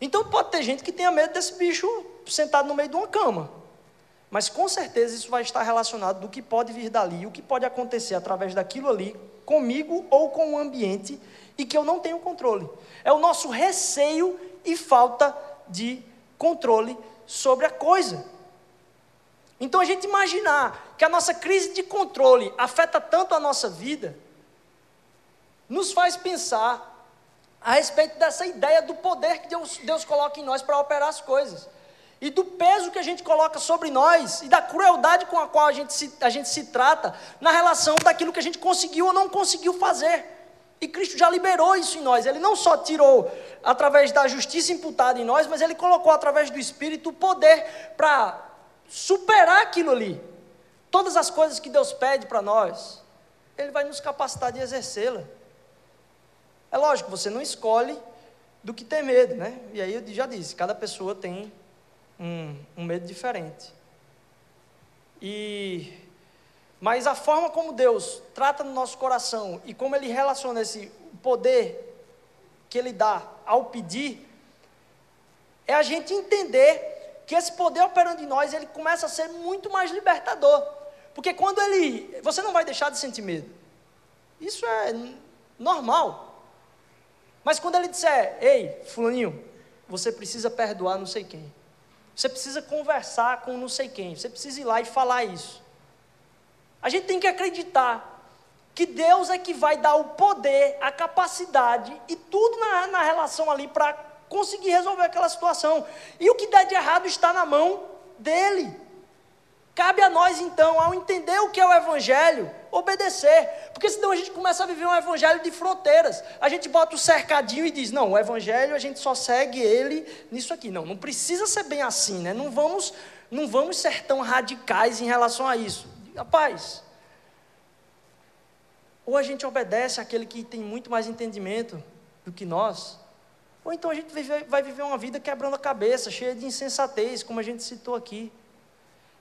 Então pode ter gente que tenha medo desse bicho sentado no meio de uma cama. Mas com certeza isso vai estar relacionado do que pode vir dali, o que pode acontecer através daquilo ali, comigo ou com o ambiente, e que eu não tenho controle. É o nosso receio e falta de controle sobre a coisa. Então a gente imaginar que a nossa crise de controle afeta tanto a nossa vida, nos faz pensar a respeito dessa ideia do poder que Deus, Deus coloca em nós para operar as coisas. E do peso que a gente coloca sobre nós e da crueldade com a qual a gente, se, a gente se trata na relação daquilo que a gente conseguiu ou não conseguiu fazer. E Cristo já liberou isso em nós. Ele não só tirou através da justiça imputada em nós, mas ele colocou através do Espírito o poder para superar aquilo ali. Todas as coisas que Deus pede para nós, Ele vai nos capacitar de exercê-la. É lógico, você não escolhe do que ter medo, né? E aí eu já disse, cada pessoa tem um, um medo diferente. E mas a forma como Deus trata no nosso coração e como Ele relaciona esse poder que Ele dá ao pedir, é a gente entender que esse poder operando em nós, ele começa a ser muito mais libertador. Porque quando ele. Você não vai deixar de sentir medo. Isso é normal. Mas quando ele disser, ei, fulaninho, você precisa perdoar não sei quem. Você precisa conversar com não sei quem. Você precisa ir lá e falar isso. A gente tem que acreditar que Deus é que vai dar o poder, a capacidade e tudo na, na relação ali para conseguir resolver aquela situação. E o que der de errado está na mão dele. Cabe a nós, então, ao entender o que é o Evangelho, obedecer. Porque senão a gente começa a viver um Evangelho de fronteiras. A gente bota o cercadinho e diz: não, o Evangelho a gente só segue ele nisso aqui. Não, não precisa ser bem assim, né? Não vamos, não vamos ser tão radicais em relação a isso. Rapaz, ou a gente obedece àquele que tem muito mais entendimento do que nós, ou então a gente vai viver uma vida quebrando a cabeça, cheia de insensatez, como a gente citou aqui.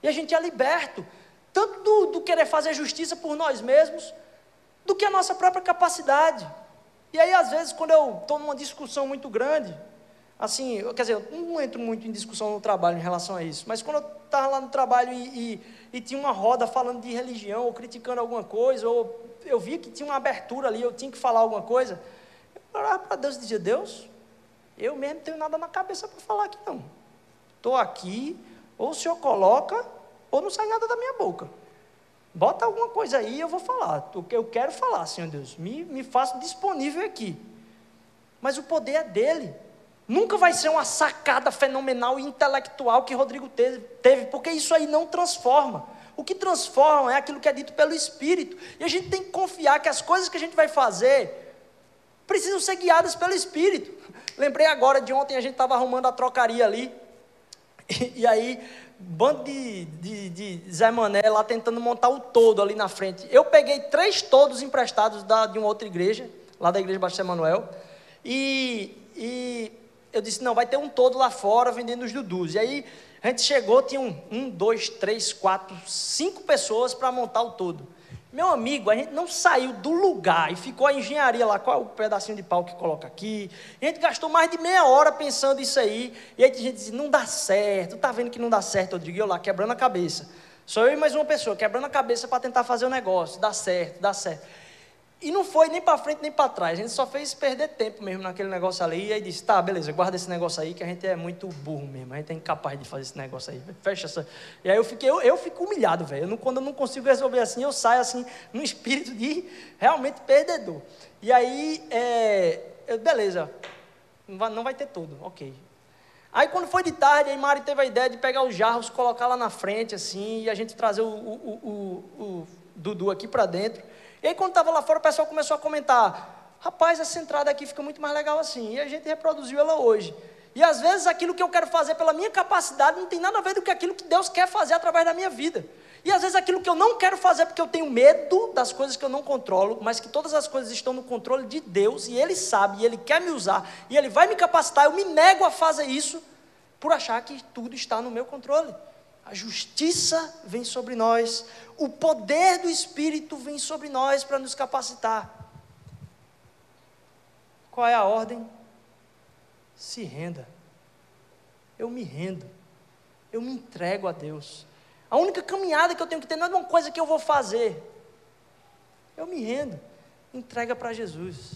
E a gente é liberto, tanto do, do querer fazer justiça por nós mesmos, do que a nossa própria capacidade. E aí, às vezes, quando eu estou numa discussão muito grande, assim, quer dizer, eu não entro muito em discussão no trabalho em relação a isso, mas quando eu estava lá no trabalho e, e, e, tinha uma roda falando de religião, ou criticando alguma coisa, ou eu via que tinha uma abertura ali, eu tinha que falar alguma coisa, eu orava para Deus e dizia, Deus, eu mesmo não tenho nada na cabeça para falar aqui não. Estou aqui, ou o Senhor coloca, ou não sai nada da minha boca. Bota alguma coisa aí, eu vou falar. O que eu quero falar, Senhor Deus, me, me faça disponível aqui. Mas o poder é dele. Nunca vai ser uma sacada fenomenal e intelectual que Rodrigo teve, porque isso aí não transforma. O que transforma é aquilo que é dito pelo Espírito. E a gente tem que confiar que as coisas que a gente vai fazer precisam ser guiadas pelo Espírito. Lembrei agora de ontem, a gente estava arrumando a trocaria ali. E, e aí, bando de, de, de, Zé Mané lá tentando montar o todo ali na frente. Eu peguei três todos emprestados da, de uma outra igreja, lá da igreja Baixo Emanuel. E, e eu disse, não, vai ter um todo lá fora vendendo os dudus. E aí a gente chegou, tinha um, um dois, três, quatro, cinco pessoas para montar o todo. Meu amigo, a gente não saiu do lugar e ficou a engenharia lá, qual é o pedacinho de pau que coloca aqui. A gente gastou mais de meia hora pensando isso aí. E aí a gente disse, não dá certo, tá vendo que não dá certo, Rodrigo? Eu lá, quebrando a cabeça. Sou eu e mais uma pessoa, quebrando a cabeça para tentar fazer o negócio. Dá certo, dá certo. E não foi nem para frente nem para trás, a gente só fez perder tempo mesmo naquele negócio ali. E aí disse: tá, beleza, guarda esse negócio aí que a gente é muito burro mesmo, a gente é incapaz de fazer esse negócio aí. Fecha essa. E aí eu fiquei, eu, eu fico humilhado, velho. Quando eu não consigo resolver assim, eu saio assim, num espírito de realmente perdedor. E aí, é, eu, beleza, não vai, não vai ter tudo, ok. Aí quando foi de tarde, aí Mari teve a ideia de pegar os jarros, colocar lá na frente, assim, e a gente trazer o, o, o, o Dudu aqui para dentro. E aí, quando estava lá fora, o pessoal começou a comentar: rapaz, essa entrada aqui fica muito mais legal assim. E a gente reproduziu ela hoje. E às vezes aquilo que eu quero fazer pela minha capacidade não tem nada a ver com aquilo que Deus quer fazer através da minha vida. E às vezes aquilo que eu não quero fazer porque eu tenho medo das coisas que eu não controlo, mas que todas as coisas estão no controle de Deus e Ele sabe, e Ele quer me usar, e Ele vai me capacitar, eu me nego a fazer isso por achar que tudo está no meu controle. A justiça vem sobre nós, o poder do Espírito vem sobre nós para nos capacitar. Qual é a ordem? Se renda. Eu me rendo. Eu me entrego a Deus. A única caminhada que eu tenho que ter não é uma coisa que eu vou fazer. Eu me rendo. Entrega para Jesus.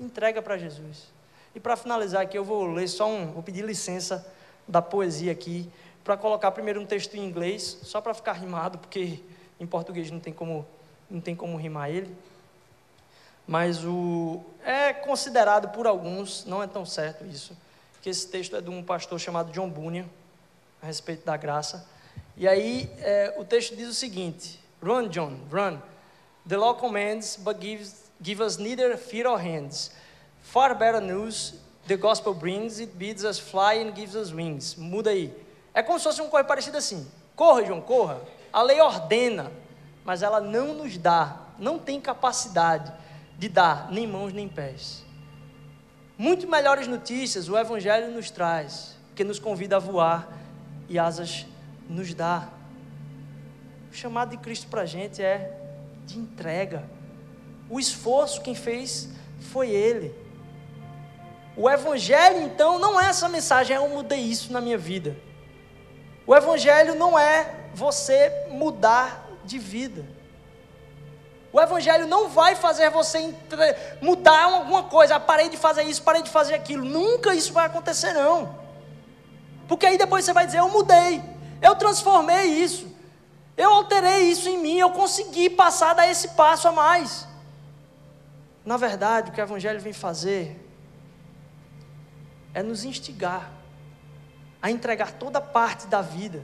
Entrega para Jesus. E para finalizar aqui, eu vou ler só um, vou pedir licença da poesia aqui para colocar primeiro um texto em inglês, só para ficar rimado, porque em português não tem como, não tem como rimar ele. Mas o, é considerado por alguns, não é tão certo isso, que esse texto é de um pastor chamado John Bunyan, a respeito da graça. E aí é, o texto diz o seguinte: Run, John, run. The law commands, but gives, give us neither feet or hands. Far better news the gospel brings, it bids us fly and gives us wings. Muda aí. É como se fosse um corre parecido assim: corra, João, corra. A lei ordena, mas ela não nos dá, não tem capacidade de dar nem mãos nem pés. Muito melhores notícias o Evangelho nos traz, que nos convida a voar e asas nos dá. O chamado de Cristo para a gente é de entrega. O esforço quem fez foi Ele. O Evangelho, então, não é essa mensagem, é eu mudei isso na minha vida. O Evangelho não é você mudar de vida. O Evangelho não vai fazer você mudar alguma coisa. Ah, parei de fazer isso, parei de fazer aquilo. Nunca isso vai acontecer, não. Porque aí depois você vai dizer: Eu mudei, eu transformei isso, eu alterei isso em mim, eu consegui passar dar esse passo a mais. Na verdade, o que o Evangelho vem fazer é nos instigar a entregar toda parte da vida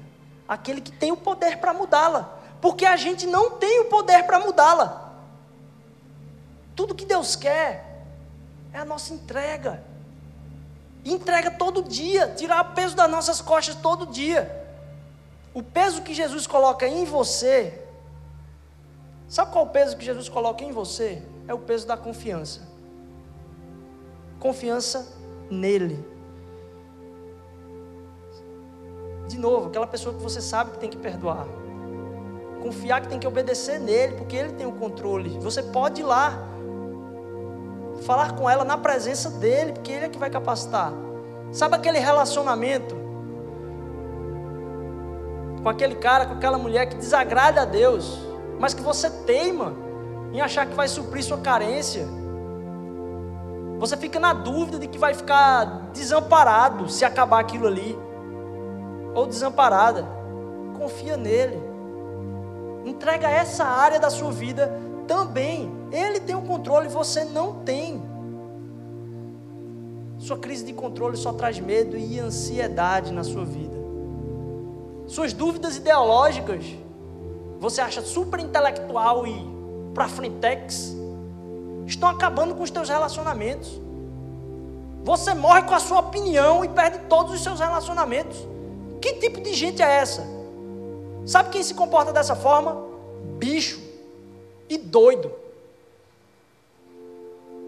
àquele que tem o poder para mudá-la, porque a gente não tem o poder para mudá-la. Tudo que Deus quer é a nossa entrega. Entrega todo dia, tirar o peso das nossas costas todo dia. O peso que Jesus coloca em você, sabe qual o peso que Jesus coloca em você? É o peso da confiança. Confiança nele. De novo, aquela pessoa que você sabe que tem que perdoar. Confiar que tem que obedecer nele, porque ele tem o controle. Você pode ir lá, falar com ela na presença dele, porque ele é que vai capacitar. Sabe aquele relacionamento com aquele cara, com aquela mulher que desagrada a Deus, mas que você teima em achar que vai suprir sua carência? Você fica na dúvida de que vai ficar desamparado se acabar aquilo ali, ou desamparada. Confia nele. Entrega essa área da sua vida também. Ele tem o controle, você não tem. Sua crise de controle só traz medo e ansiedade na sua vida. Suas dúvidas ideológicas, você acha super intelectual e para frentex, estão acabando com os teus relacionamentos. Você morre com a sua opinião e perde todos os seus relacionamentos. Que tipo de gente é essa? Sabe quem se comporta dessa forma? Bicho e doido.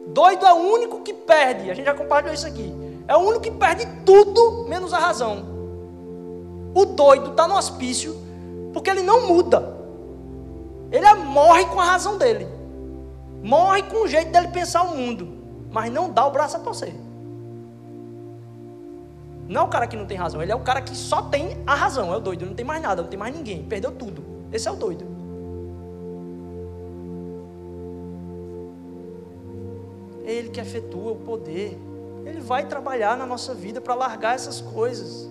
Doido é o único que perde. A gente já compartilhou isso aqui. É o único que perde tudo menos a razão. O doido está no hospício porque ele não muda. Ele morre com a razão dele. Morre com o jeito dele pensar o mundo. Mas não dá o braço a torcer. Não é o cara que não tem razão, ele é o cara que só tem a razão, é o doido, não tem mais nada, não tem mais ninguém, perdeu tudo. Esse é o doido. É Ele que efetua o poder. Ele vai trabalhar na nossa vida para largar essas coisas.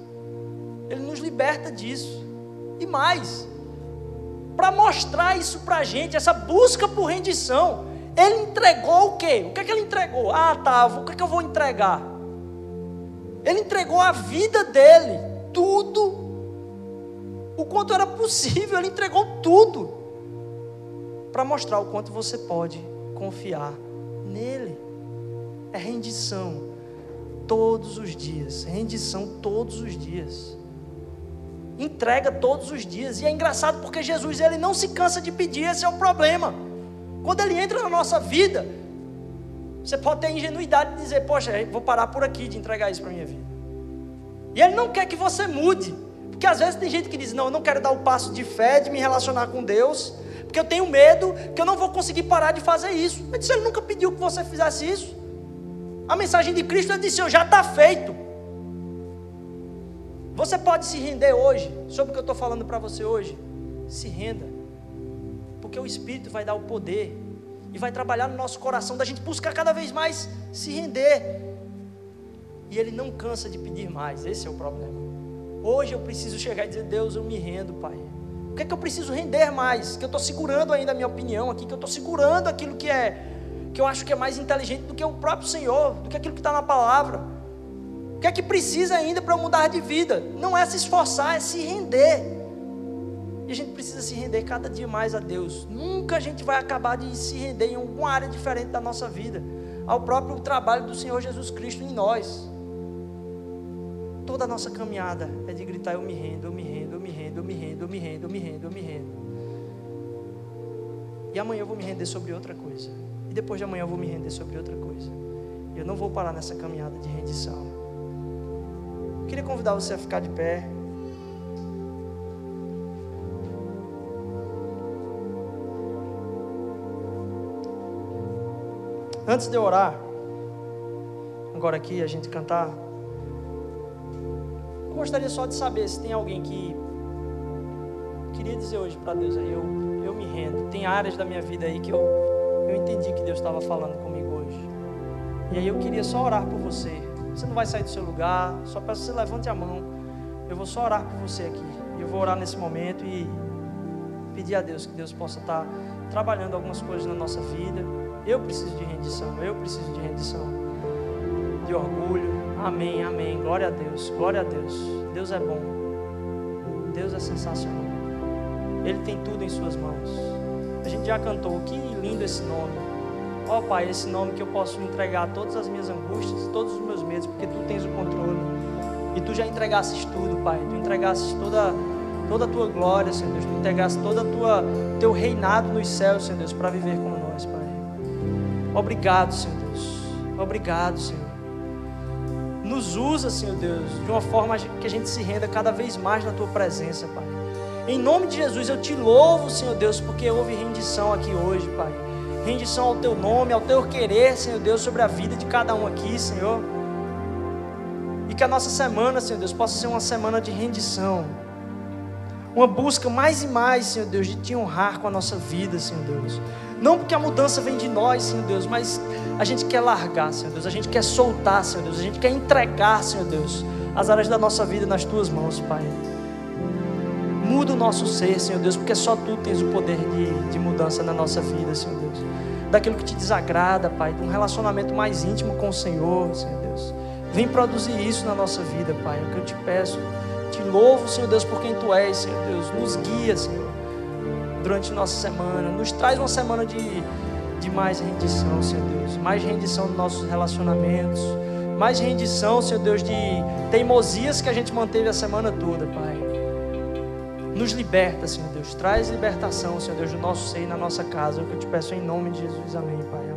Ele nos liberta disso. E mais, para mostrar isso para a gente, essa busca por rendição, ele entregou o quê? O que é que ele entregou? Ah, tá, o que é que eu vou entregar? Ele entregou a vida dele, tudo, o quanto era possível, ele entregou tudo, para mostrar o quanto você pode confiar nele é rendição todos os dias, rendição todos os dias. Entrega todos os dias. E é engraçado porque Jesus ele não se cansa de pedir, esse é o problema. Quando ele entra na nossa vida, você pode ter ingenuidade de dizer, poxa, vou parar por aqui de entregar isso para minha vida. E ele não quer que você mude. Porque às vezes tem gente que diz, não, eu não quero dar o passo de fé, de me relacionar com Deus, porque eu tenho medo que eu não vou conseguir parar de fazer isso. Mas disse, ele nunca pediu que você fizesse isso. A mensagem de Cristo é dizer: já está feito. Você pode se render hoje, sobre o que eu estou falando para você hoje. Se renda, porque o Espírito vai dar o poder e vai trabalhar no nosso coração, da gente buscar cada vez mais se render. E Ele não cansa de pedir mais, esse é o problema. Hoje eu preciso chegar e dizer: Deus, eu me rendo, Pai. O que é que eu preciso render mais? Que eu estou segurando ainda a minha opinião aqui, que eu estou segurando aquilo que é que eu acho que é mais inteligente do que o próprio Senhor, do que aquilo que está na palavra. O que é que precisa ainda para eu mudar de vida? Não é se esforçar, é se render. E a gente precisa se render cada dia mais a Deus. Nunca a gente vai acabar de se render em alguma área diferente da nossa vida, ao próprio trabalho do Senhor Jesus Cristo em nós. Toda a nossa caminhada é de gritar: Eu me rendo, eu me rendo, eu me rendo, eu me rendo, eu me rendo, eu me rendo, eu me rendo. E amanhã eu vou me render sobre outra coisa depois de amanhã eu vou me render sobre outra coisa. Eu não vou parar nessa caminhada de rendição. Eu queria convidar você a ficar de pé. Antes de eu orar, agora aqui a gente cantar, eu gostaria só de saber se tem alguém que queria dizer hoje para Deus eu, eu me rendo. Tem áreas da minha vida aí que eu eu entendi que Deus estava falando comigo hoje. E aí eu queria só orar por você. Você não vai sair do seu lugar, só peço que você levante a mão. Eu vou só orar por você aqui. Eu vou orar nesse momento e pedir a Deus que Deus possa estar trabalhando algumas coisas na nossa vida. Eu preciso de rendição, eu preciso de rendição, de orgulho. Amém, amém. Glória a Deus, glória a Deus. Deus é bom, Deus é sensacional. Ele tem tudo em Suas mãos. A gente já cantou, que lindo esse nome. Ó oh, Pai, esse nome que eu posso entregar todas as minhas angústias, todos os meus medos, porque Tu tens o controle. E Tu já entregasses tudo, Pai. Tu entregasses toda, toda a Tua glória, Senhor Deus. Tu entregasses todo o Teu reinado nos céus, Senhor Deus, para viver Pai. Obrigado, Senhor Deus. Obrigado, Senhor. Nos usa, Senhor Deus, de uma forma que a gente se renda cada vez mais na Tua presença, Pai. Em nome de Jesus, eu te louvo, Senhor Deus, porque houve rendição aqui hoje, Pai. Rendição ao teu nome, ao teu querer, Senhor Deus, sobre a vida de cada um aqui, Senhor. E que a nossa semana, Senhor Deus, possa ser uma semana de rendição. Uma busca mais e mais, Senhor Deus, de te honrar com a nossa vida, Senhor Deus. Não porque a mudança vem de nós, Senhor Deus, mas a gente quer largar, Senhor Deus. A gente quer soltar, Senhor Deus. A gente quer entregar, Senhor Deus, as áreas da nossa vida nas tuas mãos, Pai. Muda o nosso ser, Senhor Deus, porque só tu tens o poder de, de mudança na nossa vida, Senhor Deus. Daquilo que te desagrada, Pai, de um relacionamento mais íntimo com o Senhor, Senhor Deus. Vem produzir isso na nossa vida, Pai. É o que eu te peço. Te louvo, Senhor Deus, por quem tu és, Senhor Deus. Nos guia, Senhor, durante nossa semana. Nos traz uma semana de, de mais rendição, Senhor Deus. Mais rendição nos nossos relacionamentos. Mais rendição, Senhor Deus, de teimosias que a gente manteve a semana toda, Pai. Nos liberta, Senhor Deus. Traz libertação, Senhor Deus, do nosso ser e na nossa casa. É o que eu te peço em nome de Jesus. Amém, Pai.